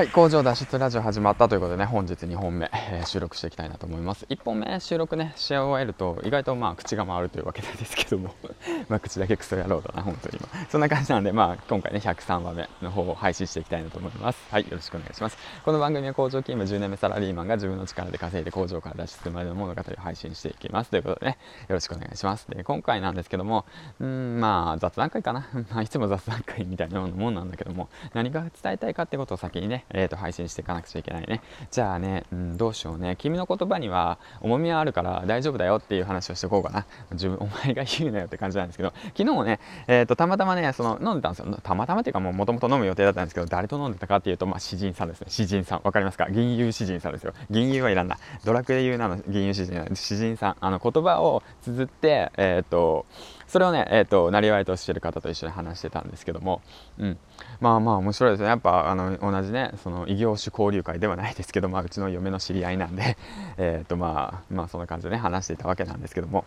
はい工場脱出ラジオ始まったということでね本日2本目、えー、収録していきたいなと思います。1本目収録ねし終えると意外とまあ口が回るというわけなんですけども。まあ口だけクソ野郎だな本当に今。そんな感じなんでまあ今回ね103話目の方を配信していきたいなと思います。はいよろしくお願いします。この番組は工場勤務10年目サラリーマンが自分の力で稼いで工場から脱出するまでの物語を配信していきます。ということでねよろしくお願いします。で今回なんですけどもうんまあ雑談会かな。まあいつも雑談会みたいなもんなんだけども何が伝えたいかってことを先にねえー、と配信していかなくちゃいけないね。じゃあね、うん、どうしようね。君の言葉には重みはあるから大丈夫だよっていう話をしておこうかな。自分お前が言うなよって感じなんですけど。昨日ね、えー、とたまたまねその飲んでたんですよ。たまたまっていうかもともと飲む予定だったんですけど誰と飲んでたかっていうと、まあ、詩人さんですね。詩人さん。わかりますか？銀融詩人さんですよ。銀融はいらんな。ドラクエ言うなの銀融詩人詩人さんあの言葉を綴ってえっ、ー、とそれをね、えーと、なりわいとしてる方と一緒に話してたんですけども、うん、まあまあ面白いですね。やっぱあの同じねその異業種交流会ではないですけど、まあ、うちの嫁の知り合いなんで、えーとまあ、まあそんな感じでね話していたわけなんですけども。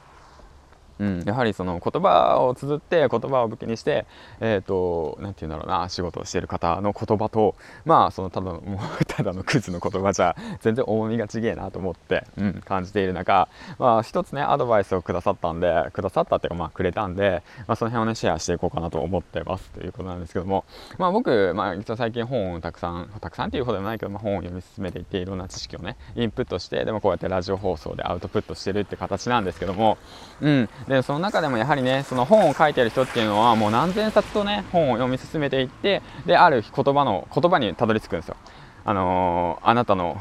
うん、やはりその言葉を綴って言葉を武器にしてえっ、ー、と何て言うんだろうな仕事をしている方の言葉とまあそのただのもう ただのクズの言葉じゃ全然重みがちげえなと思って、うん、感じている中まあ一つねアドバイスをくださったんでくださったっていうかまあくれたんで、まあ、その辺をねシェアしていこうかなと思ってますということなんですけどもまあ僕、まあ、実は最近本をたくさんたくさんっていうほどでもないけど、まあ、本を読み進めていっていろんな知識をねインプットしてでもこうやってラジオ放送でアウトプットしてるって形なんですけどもうん。でその中でもやはりねその本を書いてる人っていうのはもう何千冊とね本を読み進めていってである言葉の言葉にたどり着くんですよ。あのー、あなたの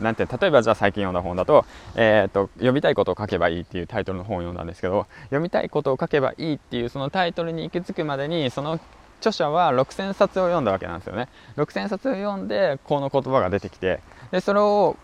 なんて例えばじゃあ最近読んだ本だと,、えーと「読みたいことを書けばいい」っていうタイトルの本を読んだんですけど読みたいことを書けばいいっていうそのタイトルに行き着くまでにその著者は6000冊を読んだわけなんですよね6000冊を読んでこの言葉が出てきてでそれを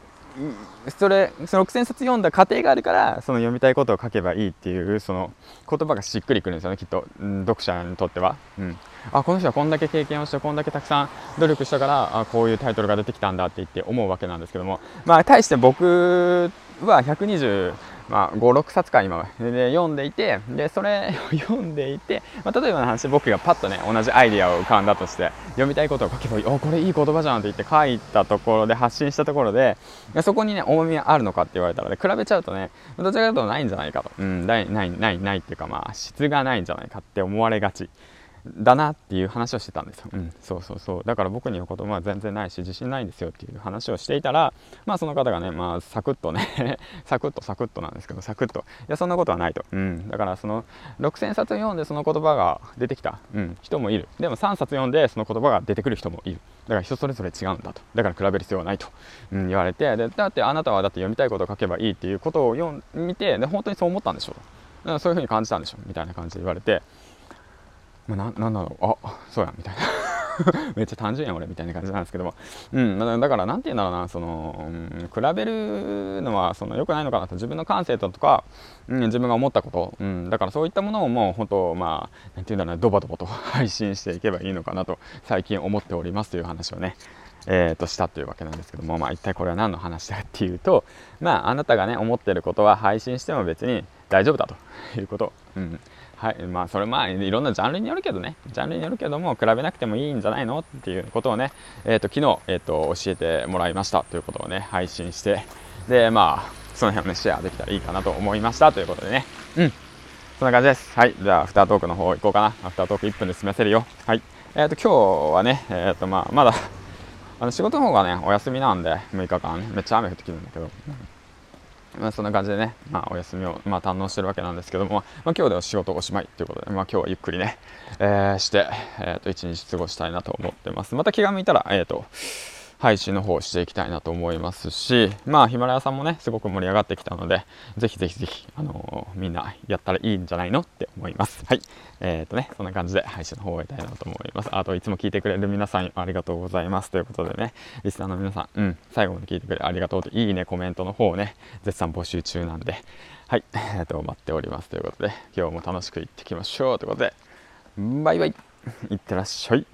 それその6000冊読んだ過程があるからその読みたいことを書けばいいっていうその言葉がしっくりくるんですよねきっと、うん、読者にとっては、うん、あこの人はこんだけ経験をしてこんだけたくさん努力したからあこういうタイトルが出てきたんだって言って思うわけなんですけども。まあ対して僕は120まあ、56冊か今で読んでいてでそれを 読んでいて、まあ、例えばの話僕がパッとね同じアイディアを浮かんだとして読みたいことを書けばいい。おこれいい言葉じゃんって言って書いたところで発信したところでそこにね重みがあるのかって言われたら、ね、比べちゃうとねどちらかというとないんじゃないかと、うん、ないないないないっていうかまあ質がないんじゃないかって思われがち。だなっていう話をしてたんですよ。うん、そうそうそう。だから僕には言葉は全然ないし、自信ないんですよっていう話をしていたら、まあその方がね、まあサクッとね サクッとサクッとなんですけど、サクッと、いや、そんなことはないと。うん。だからその6000冊読んでその言葉が出てきた、うん、人もいる。でも3冊読んでその言葉が出てくる人もいる。だから人それぞれ違うんだと。だから比べる必要はないと、うん、言われて、でだってあなたはだって読みたいことを書けばいいっていうことを読みて、で本当にそう思ったんでしょう。そういうふうに感じたんでしょみたいな感じで言われて、まあ、ななんだろう。あそうや。みたいな。めっちゃ単純やん俺みたいな感じなんですけども、うん、だから何て言うんだろうな。その、うん、比べるのはその良くないのかなと。自分の感性とか、うん、自分が思ったこと、うん、だからそういったものをもう本当まあ何て言うんだろうな。ドバドバと 配信していけばいいのかなと最近思っておりますという話をねえー、としたというわけなんですけども、まあ、一体これは何の話だっていうと、まあ、あなたがね思ってることは配信しても別に大丈夫だということ、うん、はいまあそれまあいろんなジャンルによるけどね。ジャンルによるけども比べなくてもいいんじゃないの？っていうことをね、えーと、昨日、えーと、教えてもらいました。ということをね配信して。でまあその辺をねシェアできたらいいかなと思いました。ということでね。うん。そんな感じです。はい。じゃあアフタートークの方行こうかな。アフタートーク1分で済ませるよ。はい。えっ、ー、と今日はねえっ、ー、とまあまだあの仕事の方がねお休みなんで6日間ね。めっちゃ雨降ってきてるんだけど、まあ、そんな感じでね、まあ、お休みを、まあ、堪能してるわけなんですけども、まあ、今日では仕事おしまいということで、まあ、今日はゆっくりね、えー、して、えー、と一日過ごしたいなと思ってます。また気が向いたら、え、ー、と、配信の方をしていきたいなと思いますし、まあ、ヒマラヤさんもね、すごく盛り上がってきたので、ぜひぜひぜひ、あのー、みんなやったらいいんじゃないのって思います。はい。えっ、ー、とね、そんな感じで配信の方を終えたいなと思います。あと、いつも聞いてくれる皆さんありがとうございます。ということでね、リスナーの皆さん、うん、最後まで聞いてくれありがとうと、いいね、コメントの方をね、絶賛募集中なんで、はい、えー、と、待っておりますということで、今日も楽しくいってきましょうということで、バイバイいってらっしゃい。